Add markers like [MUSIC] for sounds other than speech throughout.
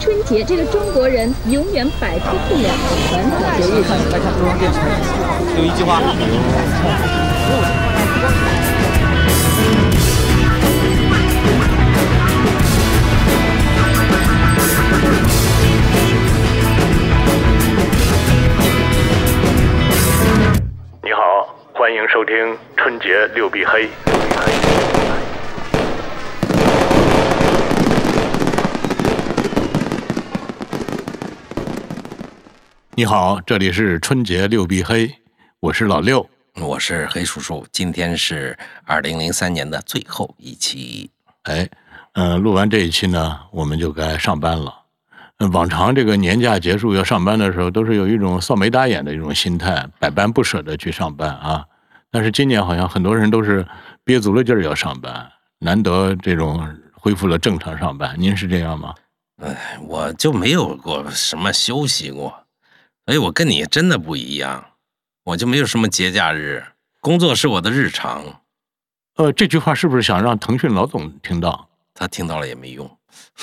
春节这个中国人永远摆脱不了的传统节日。来看中央电视台，有一句话。你好，欢迎收听春节六必黑。你好，这里是春节六必黑，我是老六，我是黑叔叔。今天是二零零三年的最后一期。哎，嗯，录完这一期呢，我们就该上班了。往常这个年假结束要上班的时候，都是有一种扫眉打眼的一种心态，百般不舍的去上班啊。但是今年好像很多人都是憋足了劲儿要上班，难得这种恢复了正常上班。您是这样吗？哎，我就没有过什么休息过。哎，我跟你真的不一样，我就没有什么节假日，工作是我的日常。呃，这句话是不是想让腾讯老总听到？[LAUGHS] 他听到了也没用。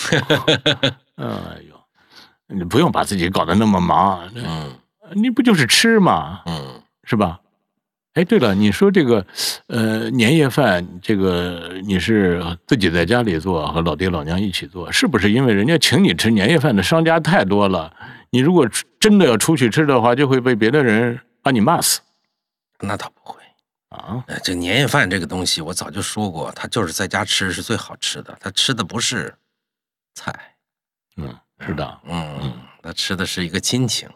[LAUGHS] 哎呦，你不用把自己搞得那么忙。嗯，你不就是吃吗？嗯，是吧？哎，对了，你说这个，呃，年夜饭，这个你是自己在家里做，和老爹老娘一起做，是不是？因为人家请你吃年夜饭的商家太多了。你如果真的要出去吃的话，就会被别的人把你骂死。那倒不会啊。这年夜饭这个东西，我早就说过，他就是在家吃是最好吃的。他吃的不是菜，嗯，是的，嗯嗯，他吃的是一个亲情，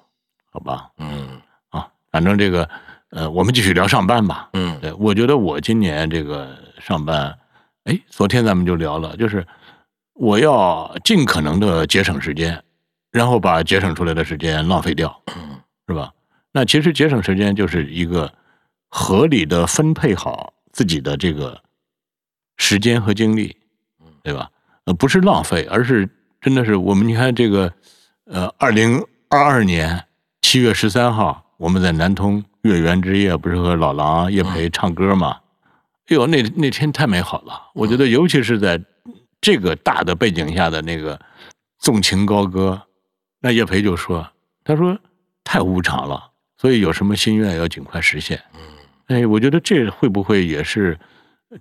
好吧？嗯啊，反正这个，呃，我们继续聊上班吧。嗯，对，我觉得我今年这个上班，哎，昨天咱们就聊了，就是我要尽可能的节省时间。然后把节省出来的时间浪费掉，是吧？那其实节省时间就是一个合理的分配好自己的这个时间和精力，对吧？呃，不是浪费，而是真的是我们你看这个，呃，二零二二年七月十三号，我们在南通月圆之夜，不是和老狼叶培唱歌吗？哎呦，那那天太美好了！我觉得，尤其是在这个大的背景下的那个纵情高歌。那叶培就说：“他说太无常了，所以有什么心愿要尽快实现。”嗯，哎，我觉得这会不会也是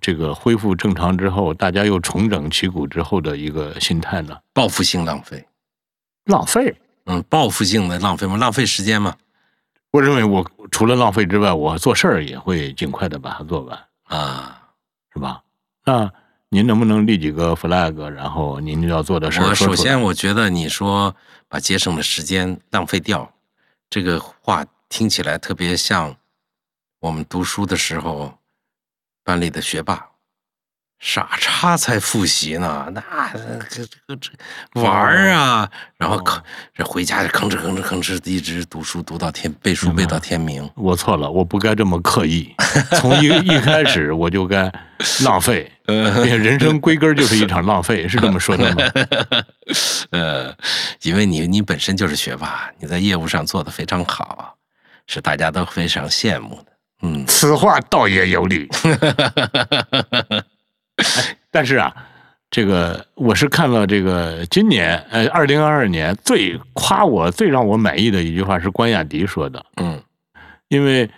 这个恢复正常之后，大家又重整旗鼓之后的一个心态呢？报复性浪费，浪费，嗯，报复性的浪费嘛？浪费时间嘛？我认为，我除了浪费之外，我做事儿也会尽快的把它做完啊，是吧？那您能不能立几个 flag，然后您要做的事儿？我首先，我觉得你说。把节省的时间浪费掉，这个话听起来特别像我们读书的时候班里的学霸，傻叉才复习呢。那这这个这玩儿啊，然后吭这回家就吭哧吭哧吭哧一直读书读到天背书背到天明。我错了，我不该这么刻意，从一一开始我就该浪费。人生归根就是一场浪费，[LAUGHS] 是这么说的吗？[LAUGHS] 呃，因为你你本身就是学霸，你在业务上做的非常好，是大家都非常羡慕的。嗯，此话倒也有理。[LAUGHS] 但是啊，这个我是看了这个今年呃二零二二年最夸我最让我满意的一句话是关雅迪说的。嗯，因为。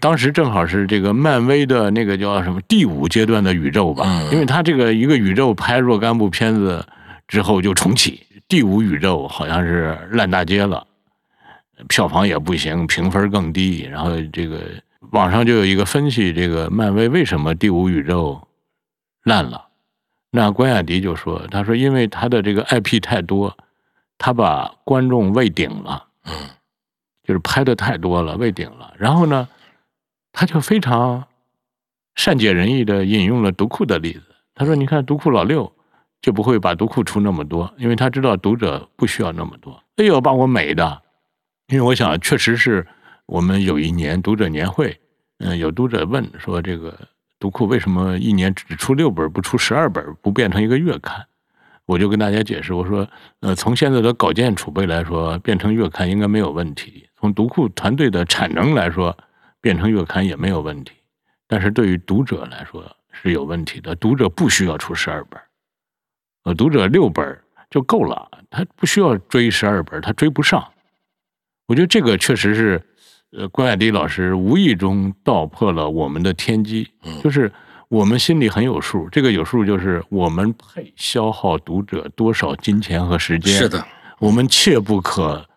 当时正好是这个漫威的那个叫什么第五阶段的宇宙吧，因为他这个一个宇宙拍若干部片子之后就重启，第五宇宙好像是烂大街了，票房也不行，评分更低。然后这个网上就有一个分析，这个漫威为什么第五宇宙烂了？那关雅迪就说：“他说因为他的这个 IP 太多，他把观众喂顶了，嗯，就是拍的太多了，喂顶了。然后呢？”他就非常善解人意的引用了读库的例子。他说：“你看读库老六就不会把读库出那么多，因为他知道读者不需要那么多。”哎呦，把我美的！因为我想，确实是我们有一年读者年会，嗯，有读者问说：“这个读库为什么一年只出六本，不出十二本，不变成一个月刊？”我就跟大家解释，我说：“呃，从现在的稿件储备来说，变成月刊应该没有问题。从读库团队的产能来说。”变成月刊也没有问题，但是对于读者来说是有问题的。读者不需要出十二本，呃，读者六本就够了，他不需要追十二本，他追不上。我觉得这个确实是，呃，关雅迪老师无意中道破了我们的天机，就是我们心里很有数，这个有数就是我们配消耗读者多少金钱和时间。是的，我们切不可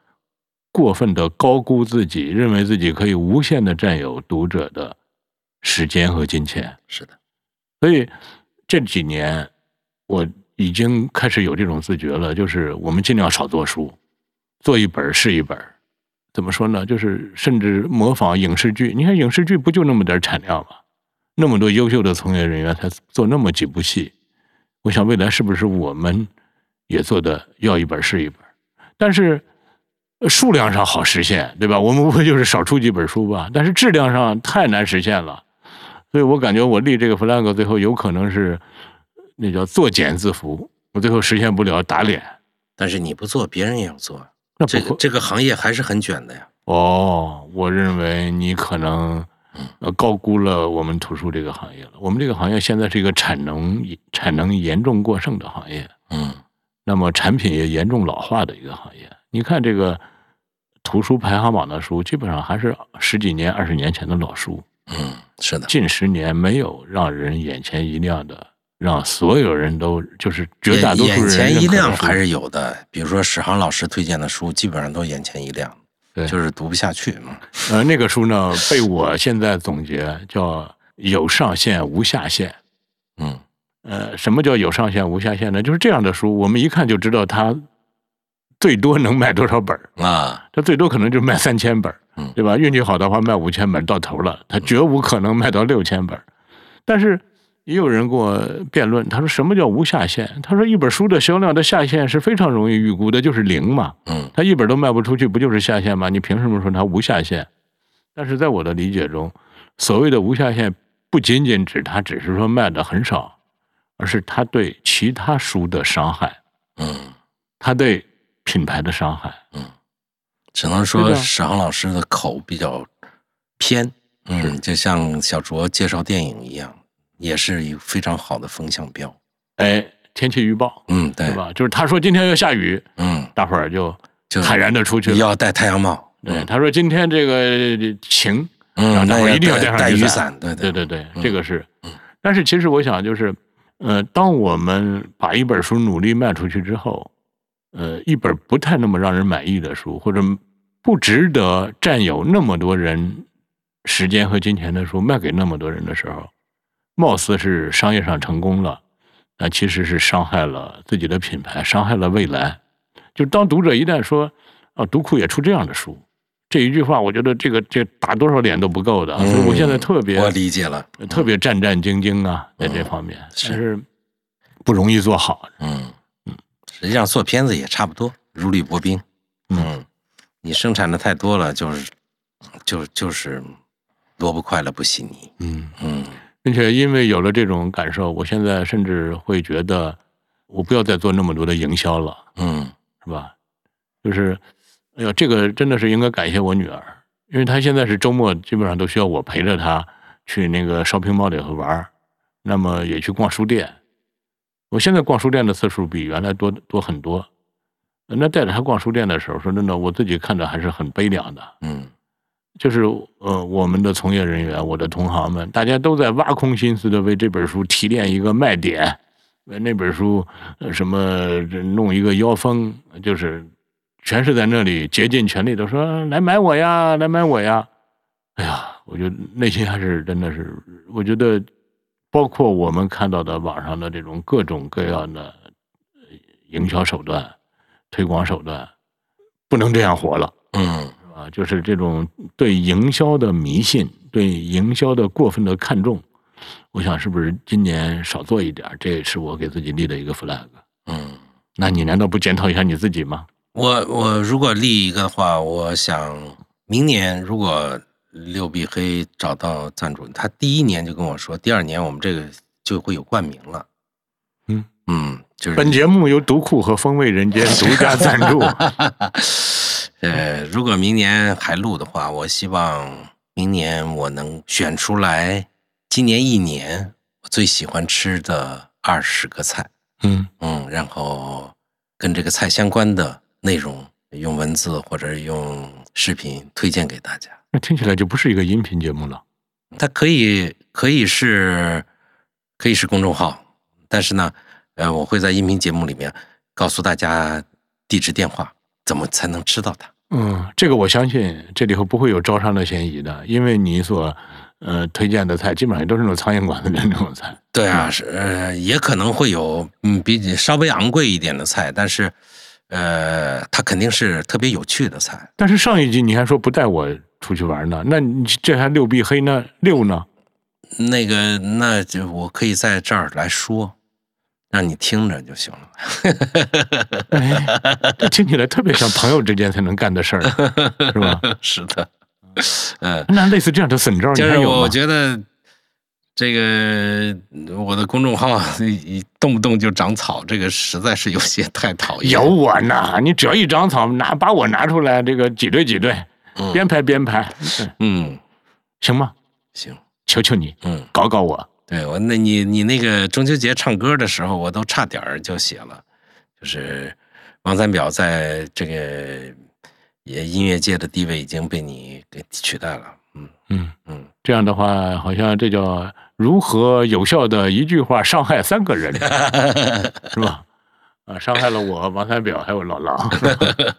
过分的高估自己，认为自己可以无限的占有读者的时间和金钱。是的，所以这几年我已经开始有这种自觉了，就是我们尽量少做书，做一本是一本。怎么说呢？就是甚至模仿影视剧。你看影视剧不就那么点产量吗？那么多优秀的从业人员才做那么几部戏。我想未来是不是我们也做的要一本是一本？但是数量上好实现，对吧？我们无非就是少出几本书吧。但是质量上太难实现了。所以我感觉我立这个 flag 最后有可能是那叫作茧自缚。我最后实现不了打脸。但是你不做，别人也要做。那这个这个行业还是很卷的呀。哦，我认为你可能呃高估了我们图书这个行业了。我们这个行业现在是一个产能产能严重过剩的行业，嗯，那么产品也严重老化的一个行业。你看这个图书排行榜的书，基本上还是十几年、二十年前的老书。嗯，是的，近十年没有让人眼前一亮的。让所有人都就是绝大多数人眼前一亮还是有的，比如说史航老师推荐的书，基本上都眼前一亮，对，就是读不下去嘛。呃，那个书呢，被我现在总结叫有上限无下限。嗯，呃，什么叫有上限无下限呢？就是这样的书，我们一看就知道它最多能卖多少本啊？他最多可能就卖三千本对吧？运气好的话卖五千本到头了，他绝无可能卖到六千本但是。也有人跟我辩论，他说什么叫无下限？他说一本书的销量的下限是非常容易预估的，就是零嘛。嗯，他一本都卖不出去，不就是下限吗？你凭什么说它无下限？但是在我的理解中，所谓的无下限，不仅仅指他只是说卖的很少，而是他对其他书的伤害。嗯，他对品牌的伤害。嗯，只能说史航老师的口比较偏。嗯，就像小卓介绍电影一样。也是一个非常好的风向标，哎，天气预报，嗯，对吧？就是他说今天要下雨，嗯，大伙儿就就坦然的出去，要戴太阳帽。对，他说今天这个晴，嗯，大伙儿一定要带上雨伞。对对对对，这个是。但是其实我想，就是呃，当我们把一本书努力卖出去之后，呃，一本不太那么让人满意的书，或者不值得占有那么多人时间和金钱的书卖给那么多人的时候。貌似是商业上成功了，那其实是伤害了自己的品牌，伤害了未来。就当读者一旦说“啊，读库也出这样的书”，这一句话，我觉得这个这打多少脸都不够的。所以我现在特别我理解了，特别战战兢兢啊，在这方面是不容易做好。嗯嗯，实际上做片子也差不多，如履薄冰。嗯，你生产的太多了，就是就就是萝卜快了不洗泥。嗯嗯。并且因为有了这种感受，我现在甚至会觉得，我不要再做那么多的营销了，嗯，是吧？就是，哎呦，这个真的是应该感谢我女儿，因为她现在是周末基本上都需要我陪着她去那个 shopping mall 里头玩那么也去逛书店。我现在逛书店的次数比原来多多很多。那带着他逛书店的时候，说真的，我自己看着还是很悲凉的，嗯。就是呃，我们的从业人员，我的同行们，大家都在挖空心思的为这本书提炼一个卖点，为那本书什么弄一个腰封，就是全是在那里竭尽全力的说来买我呀，来买我呀。哎呀，我觉得内心还是真的是，我觉得包括我们看到的网上的这种各种各样的营销手段、推广手段，不能这样活了。嗯。啊，就是这种对营销的迷信，对营销的过分的看重，我想是不是今年少做一点？这也是我给自己立的一个 flag。嗯，那你难道不检讨一下你自己吗？我我如果立一个的话，我想明年如果六必黑找到赞助，他第一年就跟我说，第二年我们这个就会有冠名了。嗯嗯，就是本节目由读库和风味人间独家赞助。[LAUGHS] 呃，如果明年还录的话，我希望明年我能选出来今年一年我最喜欢吃的二十个菜。嗯嗯，然后跟这个菜相关的内容，用文字或者用视频推荐给大家。那听起来就不是一个音频节目了。它可以可以是可以是公众号，但是呢，呃，我会在音频节目里面告诉大家地址、电话，怎么才能吃到它。嗯，这个我相信这里头不会有招商的嫌疑的，因为你所呃推荐的菜基本上都是那种苍蝇馆子的那种菜。对啊，是呃，也可能会有嗯比你稍微昂贵一点的菜，但是呃，它肯定是特别有趣的菜。但是上一集你还说不带我出去玩呢，那你这还六必黑呢？六呢？那个，那就我可以在这儿来说，让你听着就行了。[LAUGHS] 哎，这听起来特别像朋友之间才能干的事儿，[LAUGHS] 是吧？是的，嗯，那类似这样的损招，你就是还有吗我？觉得这个我的公众号一动不动就长草，这个实在是有些太讨厌。有我呢，你只要一长草，拿把我拿出来，这个挤兑挤兑，嗯编排编排，嗯嗯，行吗？行，求求你，嗯，搞搞我。对我，那你你那个中秋节唱歌的时候，我都差点儿就写了，就是王三表在这个也音乐界的地位已经被你给取代了。嗯嗯，嗯，这样的话，好像这叫如何有效的一句话伤害三个人，[LAUGHS] 是吧？啊，伤害了我、王三表还有老狼。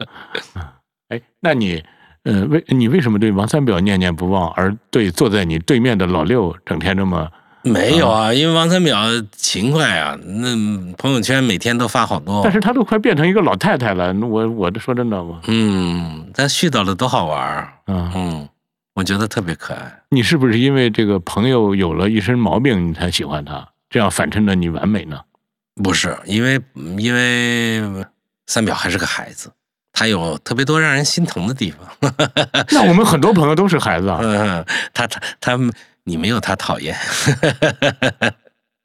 [LAUGHS] 哎，那你，呃，为你为什么对王三表念念不忘，而对坐在你对面的老六整天这么？没有啊，因为王三表勤快啊，那朋友圈每天都发好多。但是他都快变成一个老太太了，那我我这说真的吗？嗯，咱絮叨的多好玩儿，嗯，嗯，我觉得特别可爱。你是不是因为这个朋友有了一身毛病，你才喜欢他？这样反衬的你完美呢？不是因为因为三表还是个孩子，他有特别多让人心疼的地方。[LAUGHS] 那我们很多朋友都是孩子啊。[LAUGHS] 嗯，他他他，你没有他讨厌。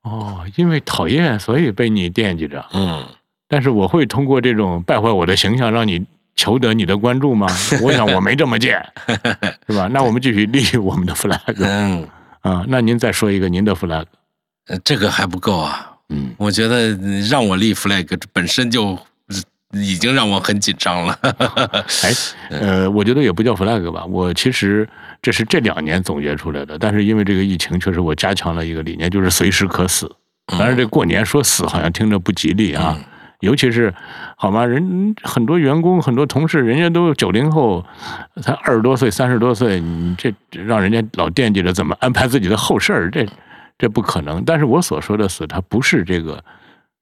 哦，因为讨厌，所以被你惦记着。[LAUGHS] 嗯，但是我会通过这种败坏我的形象，让你求得你的关注吗？[LAUGHS] 我想我没这么贱，是吧？那我们继续立我们的 flag 嗯，啊。那您再说一个您的 flag。呃这个还不够啊。嗯，我觉得让我立 flag 本身就已经让我很紧张了。[LAUGHS] 哎，呃，我觉得也不叫 flag 吧。我其实这是这两年总结出来的，但是因为这个疫情，确实我加强了一个理念，就是随时可死。当然，这过年说死好像听着不吉利啊。尤其是，好吗？人很多员工、很多同事，人家都九零后，才二十多岁、三十多岁，你这这让人家老惦记着怎么安排自己的后事儿，这这不可能。但是我所说的死，它不是这个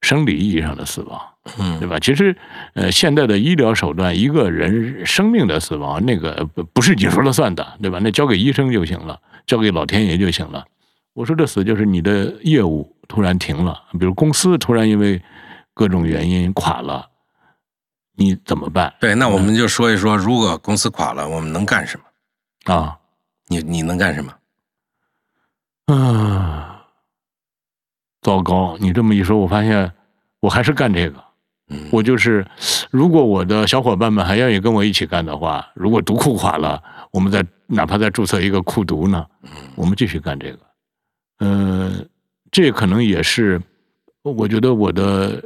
生理意义上的死亡，嗯对吧？其实，呃，现在的医疗手段，一个人生命的死亡，那个不不是你说了算的，对吧？那交给医生就行了，交给老天爷就行了。我说的死就是你的业务突然停了，比如公司突然因为各种原因垮了，你怎么办对，那我们就说一说，如果公司垮了，我们能干什么？啊？你你能干什么？啊，糟糕！你这么一说，我发现我还是干这个。嗯，我就是，如果我的小伙伴们还愿意跟我一起干的话，如果读库垮了，我们再哪怕再注册一个库读呢，我们继续干这个。呃，这可能也是，我觉得我的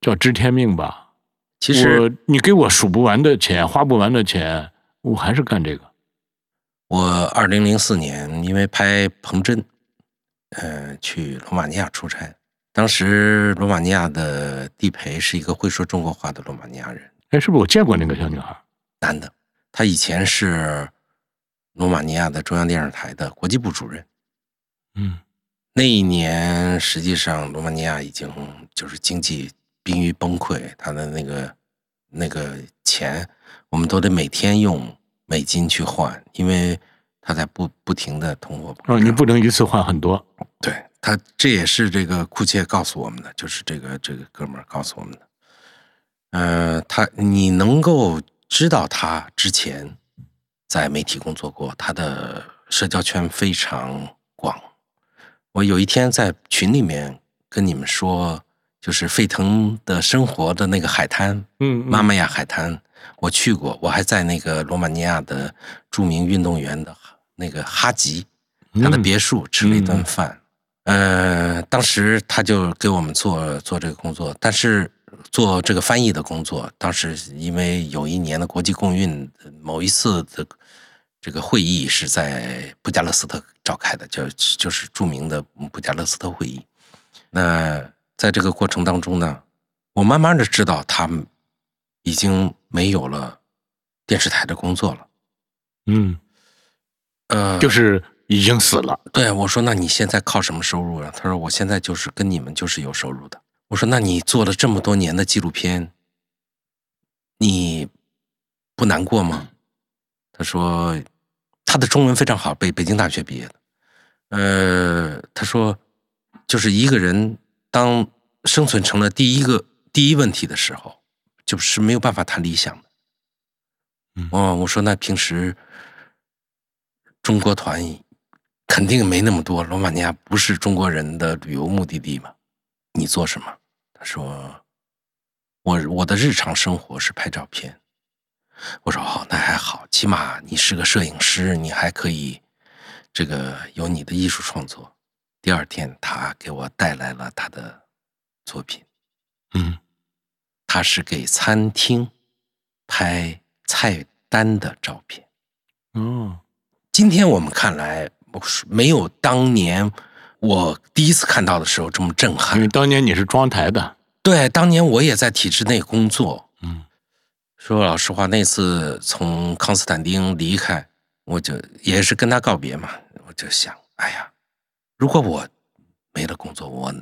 叫知天命吧。其实我你给我数不完的钱，花不完的钱，我还是干这个。我二零零四年因为拍彭真，呃，去罗马尼亚出差，当时罗马尼亚的地陪是一个会说中国话的罗马尼亚人，哎，是不是我见过那个小女孩？男的，他以前是罗马尼亚的中央电视台的国际部主任。嗯那一年，实际上罗马尼亚已经就是经济濒于崩溃，他的那个那个钱，我们都得每天用美金去换，因为他在不不停的通货膨胀。哦，你不能一次换很多。对他，这也是这个库切告诉我们的，就是这个这个哥们儿告诉我们的。呃，他你能够知道他之前在媒体工作过，他的社交圈非常广。我有一天在群里面跟你们说，就是沸腾的生活的那个海滩，嗯，嗯。妈妈呀海滩，我去过，我还在那个罗马尼亚的著名运动员的那个哈吉他的嗯别墅吃了一顿饭，呃，当时他就给我们做做这个工作，但是做这个翻译的工作，当时因为有一年的国际共运，某一次的这个会议是在布加勒斯特召开的，就就是著名的布加勒斯特会议。那在这个过程当中呢，我慢慢的知道他们已经没有了电视台的工作了。嗯，呃，就是已经死了。对我说：“那你现在靠什么收入啊？”他说：“我现在就是跟你们就是有收入的。”我说：“那你做了这么多年的纪录片，你不难过吗？”他说：“他的中文非常好，北北京大学毕业的。呃，他说，就是一个人当生存成了第一个第一问题的时候，就是没有办法谈理想的。哦，我说那平时中国团肯定没那么多，罗马尼亚不是中国人的旅游目的地嘛？你做什么？他说，我我的日常生活是拍照片。我说哦，那还好，起码你是个摄影师，你还可以这个有你的艺术创作。第二天，他给我带来了他的作品，嗯，他是给餐厅拍菜单的照片。哦，今天我们看来，没有当年我第一次看到的时候这么震撼。因为当年你是装台的，对，当年我也在体制内工作。说老实话，那次从康斯坦丁离开，我就也是跟他告别嘛。我就想，哎呀，如果我没了工作，我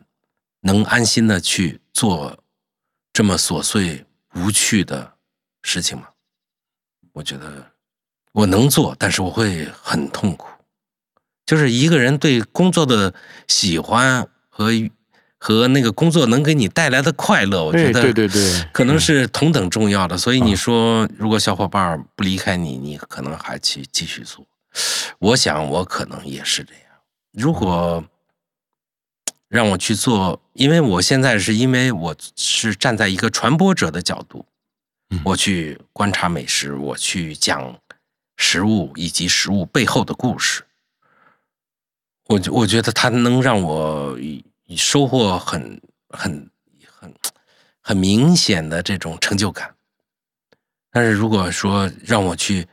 能安心的去做这么琐碎无趣的事情吗？我觉得我能做，但是我会很痛苦。就是一个人对工作的喜欢和。和那个工作能给你带来的快乐，我觉得对对对，可能是同等重要的。所以你说，如果小伙伴不离开你，你可能还去继续做。我想，我可能也是这样。如果让我去做，因为我现在是因为我是站在一个传播者的角度，我去观察美食，我去讲食物以及食物背后的故事。我我觉得它能让我。你收获很很很很明显的这种成就感，但是如果说让我去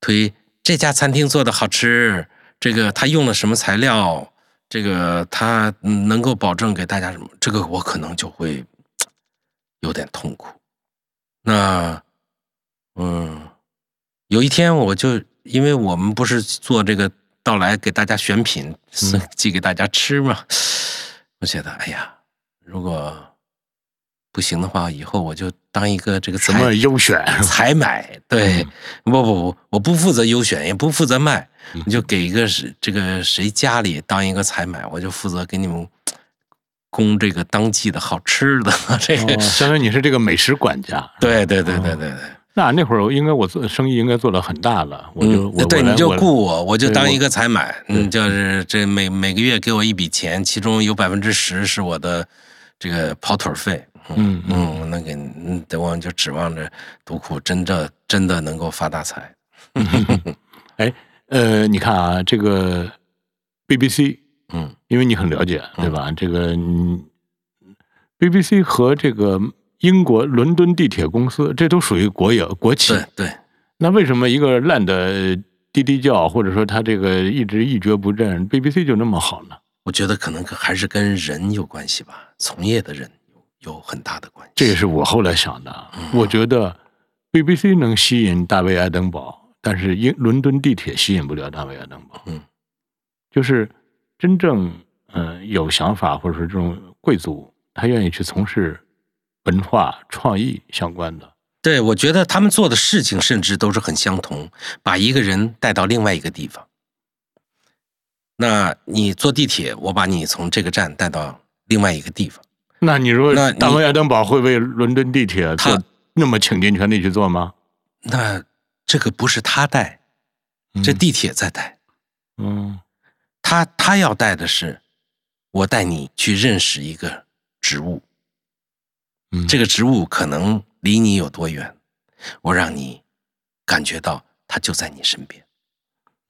推这家餐厅做的好吃，这个他用了什么材料，这个他能够保证给大家什么，这个我可能就会有点痛苦。那嗯，有一天我就因为我们不是做这个到来给大家选品寄给大家吃嘛。我觉得，哎呀，如果不行的话，以后我就当一个这个什么优选采买，[LAUGHS] 对，不不不，我不负责优选，也不负责卖，你就给一个是这个谁家里当一个采买，我就负责给你们供这个当季的好吃的，[LAUGHS] 这个相当于你是这个美食管家，对对对对对对。那那会儿应该我做生意应该做的很大了，我就我对你就雇我，我就当一个采买，嗯，就是这每每个月给我一笔钱，其中有百分之十是我的这个跑腿费，嗯嗯，那个嗯，我就指望着独库真的真的能够发大财。[LAUGHS] 哎，呃，你看啊，这个 BBC，嗯，因为你很了解，对吧？这个 BBC 和这个。英国伦敦地铁公司，这都属于国有国企。对对，那为什么一个烂的滴滴叫，或者说他这个一直一蹶不振，BBC 就那么好呢？我觉得可能还是跟人有关系吧，从业的人有有很大的关系。这也是我后来想的。我觉得 BBC 能吸引大卫·爱登堡，但是英伦敦地铁吸引不了大卫·爱登堡。嗯，就是真正嗯有想法或者说这种贵族，他愿意去从事。文化创意相关的，对我觉得他们做的事情甚至都是很相同，把一个人带到另外一个地方。那你坐地铁，我把你从这个站带到另外一个地方。那你如果，那，大卫·爱登堡会为伦敦地铁他那么倾尽全力去做吗？那这个不是他带，这地铁在带。嗯，他他要带的是，我带你去认识一个植物。这个植物可能离你有多远，我让你感觉到它就在你身边。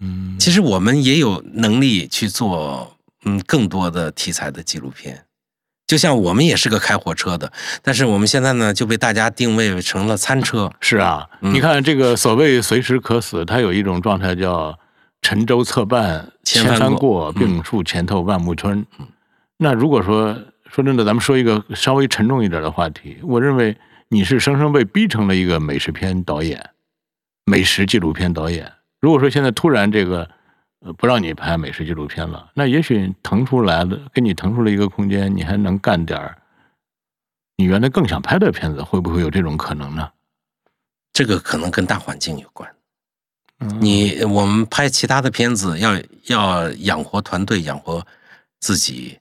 嗯，其实我们也有能力去做嗯更多的题材的纪录片。就像我们也是个开火车的，但是我们现在呢就被大家定位成了餐车。是啊，你看这个所谓随时可死，它有一种状态叫沉舟侧畔千帆过，病树前头万木春。那如果说说真的，咱们说一个稍微沉重一点的话题，我认为你是生生被逼成了一个美食片导演、美食纪录片导演。如果说现在突然这个。呃，不让你拍美食纪录片了，那也许腾出来了，给你腾出了一个空间，你还能干点儿你原来更想拍的片子，会不会有这种可能呢？这个可能跟大环境有关。你我们拍其他的片子，要要养活团队、养活自己，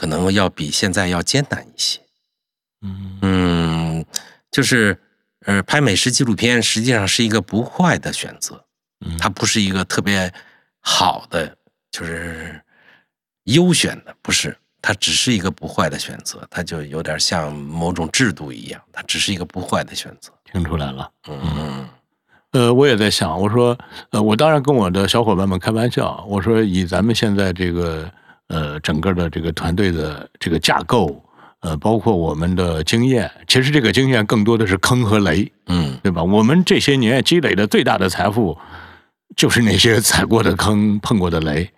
可能要比现在要艰难一些。嗯嗯，就是呃，拍美食纪录片实际上是一个不坏的选择，它不是一个特别。好的就是优选的，不是它只是一个不坏的选择，它就有点像某种制度一样，它只是一个不坏的选择。听出来了，嗯，呃，我也在想，我说，呃，我当然跟我的小伙伴们开玩笑，我说以咱们现在这个呃整个的这个团队的这个架构，呃，包括我们的经验，其实这个经验更多的是坑和雷，嗯，对吧？我们这些年积累的最大的财富。就是那些踩过的坑、碰过的雷，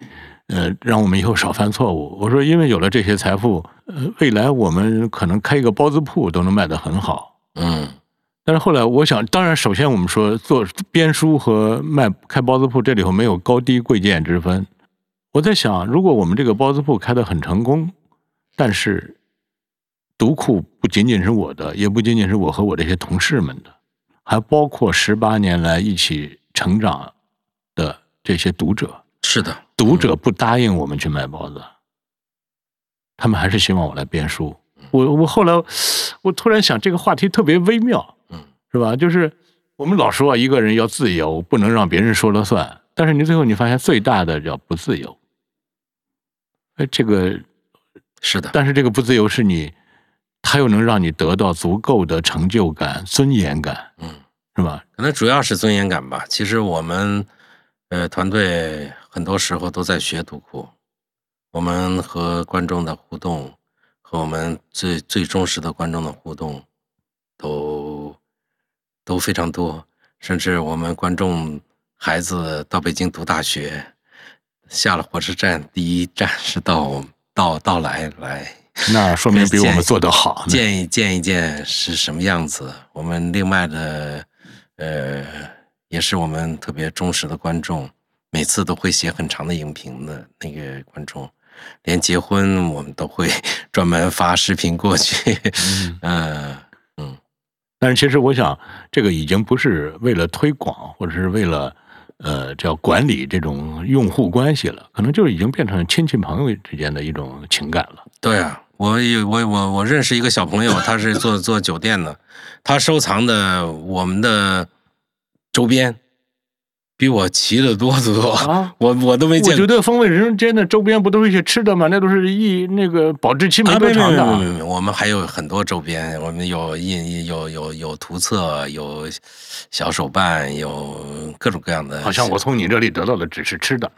呃，让我们以后少犯错误。我说，因为有了这些财富，呃，未来我们可能开一个包子铺都能卖得很好。嗯，但是后来我想，当然，首先我们说做编书和卖开包子铺，这里头没有高低贵贱之分。我在想，如果我们这个包子铺开的很成功，但是读库不仅仅是我的，也不仅仅是我和我这些同事们的，还包括十八年来一起成长。的这些读者是的，读者不答应我们去卖包子，他们还是希望我来编书。我我后来我突然想，这个话题特别微妙，嗯，是吧？就是我们老说一个人要自由，不能让别人说了算。但是你最后你发现最大的叫不自由。哎，这个是的，但是这个不自由是你，它又能让你得到足够的成就感、尊严感，嗯，是吧？可能主要是尊严感吧。其实我们。呃，团队很多时候都在学读库，我们和观众的互动，和我们最最忠实的观众的互动，都都非常多。甚至我们观众孩子到北京读大学，下了火车站，第一站是到到到来来，[LAUGHS] 那说明比我们做得好。见一见一见是什么样子？我们另外的呃。也是我们特别忠实的观众，每次都会写很长的影评的那个观众，连结婚我们都会 [LAUGHS] 专门发视频过去。嗯 [LAUGHS] 嗯，但是其实我想，这个已经不是为了推广，或者是为了呃叫管理这种用户关系了，可能就是已经变成亲戚朋友之间的一种情感了。对啊，我有我我我认识一个小朋友，他是做做酒店的，他收藏的我们的。周边比我齐的多得多啊！[LAUGHS] 我我都没见。我觉得风味人间的周边不都是一些吃的吗？那都是一那个保质期没多长的。我们还有很多周边，我们有印有有有图册，有小手办，有各种各样的。好像我从你这里得到的只是吃的。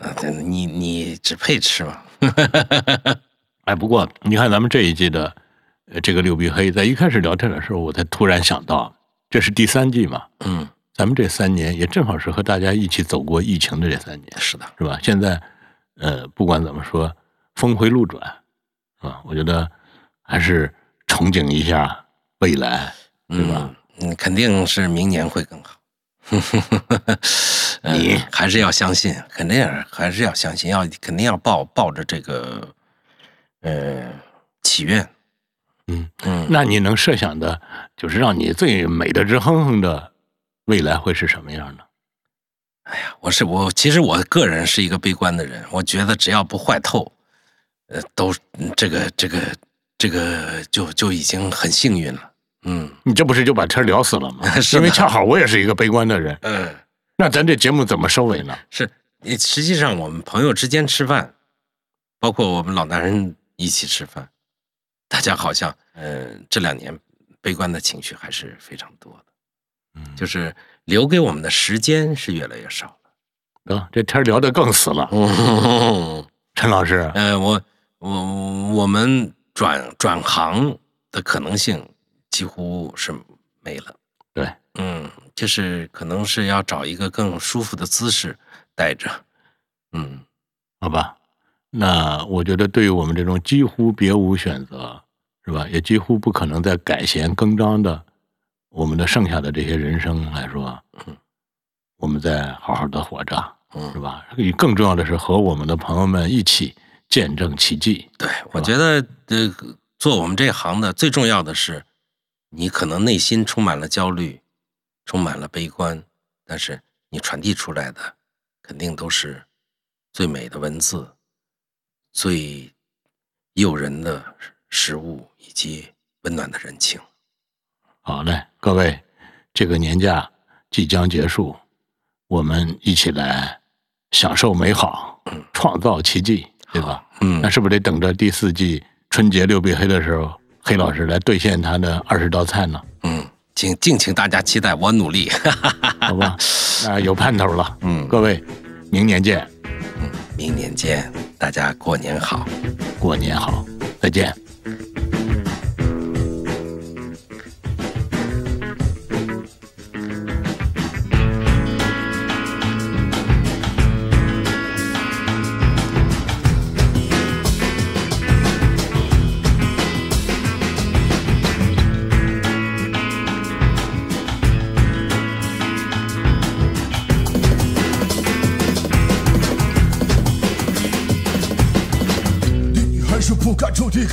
你你只配吃嘛？[LAUGHS] 哎，不过你看咱们这一季的这个六必黑，在一开始聊天的时候，我才突然想到，这是第三季嘛？嗯。咱们这三年也正好是和大家一起走过疫情的这三年，是的，是吧？现在，呃，不管怎么说，峰回路转，啊，我觉得还是憧憬一下未来，对吧？嗯，肯定是明年会更好。[LAUGHS] 你还是要相信，肯定还是要相信，要肯定要抱抱着这个呃祈愿。嗯嗯，那你能设想的，就是让你最美的直哼哼的。未来会是什么样的？哎呀，我是我，其实我个人是一个悲观的人。我觉得只要不坏透，呃，都这个这个这个就就已经很幸运了。嗯，你这不是就把天聊死了吗？[LAUGHS] 因为恰好我也是一个悲观的人。嗯，那咱这节目怎么收尾呢？是，实际上我们朋友之间吃饭，包括我们老男人一起吃饭，大家好像，嗯，这两年悲观的情绪还是非常多的。就是留给我们的时间是越来越少了，啊，这天聊得更死了。陈老师，呃，我我我们转转行的可能性几乎是没了。对，嗯，就是可能是要找一个更舒服的姿势待着。嗯，好吧。那我觉得，对于我们这种几乎别无选择，是吧？也几乎不可能再改弦更张的，我们的剩下的这些人生来说，嗯，我们再好好的活着，嗯，是吧？更重要的是和我们的朋友们一起见证奇迹。对，我觉得，呃，做我们这行的最重要的是，你可能内心充满了焦虑，充满了悲观，但是你传递出来的肯定都是最美的文字。最诱人的食物以及温暖的人情。好嘞，各位，这个年假即将结束，我们一起来享受美好，创造奇迹，对吧？嗯，那是不是得等着第四季春节六必黑的时候，黑老师来兑现他的二十道菜呢？嗯，请敬请大家期待，我努力，好吧？那有盼头了。嗯，各位，明年见。嗯，明年见。大家过年好，过年好，再见。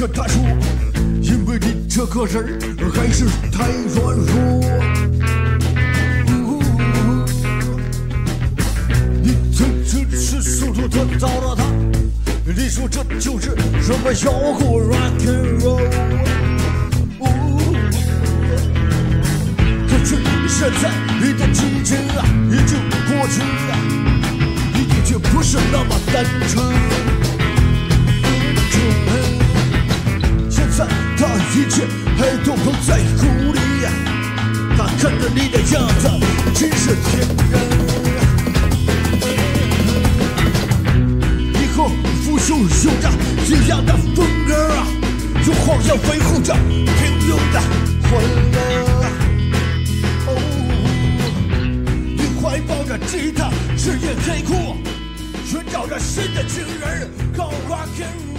和他说，因为你这个人还是太软弱。你曾经是速度的到了他，你说这就是什么摇滚 rock and roll。可是现在你的激情啊已经过去了，你的确不是那么单纯。一切还都不在乎你，他看着你的样子真是天真。以后腐朽有着这样的风格，就好像维护着平庸的欢乐。你怀抱着吉他，日夜黑苦，寻找着新的情人，Go rock and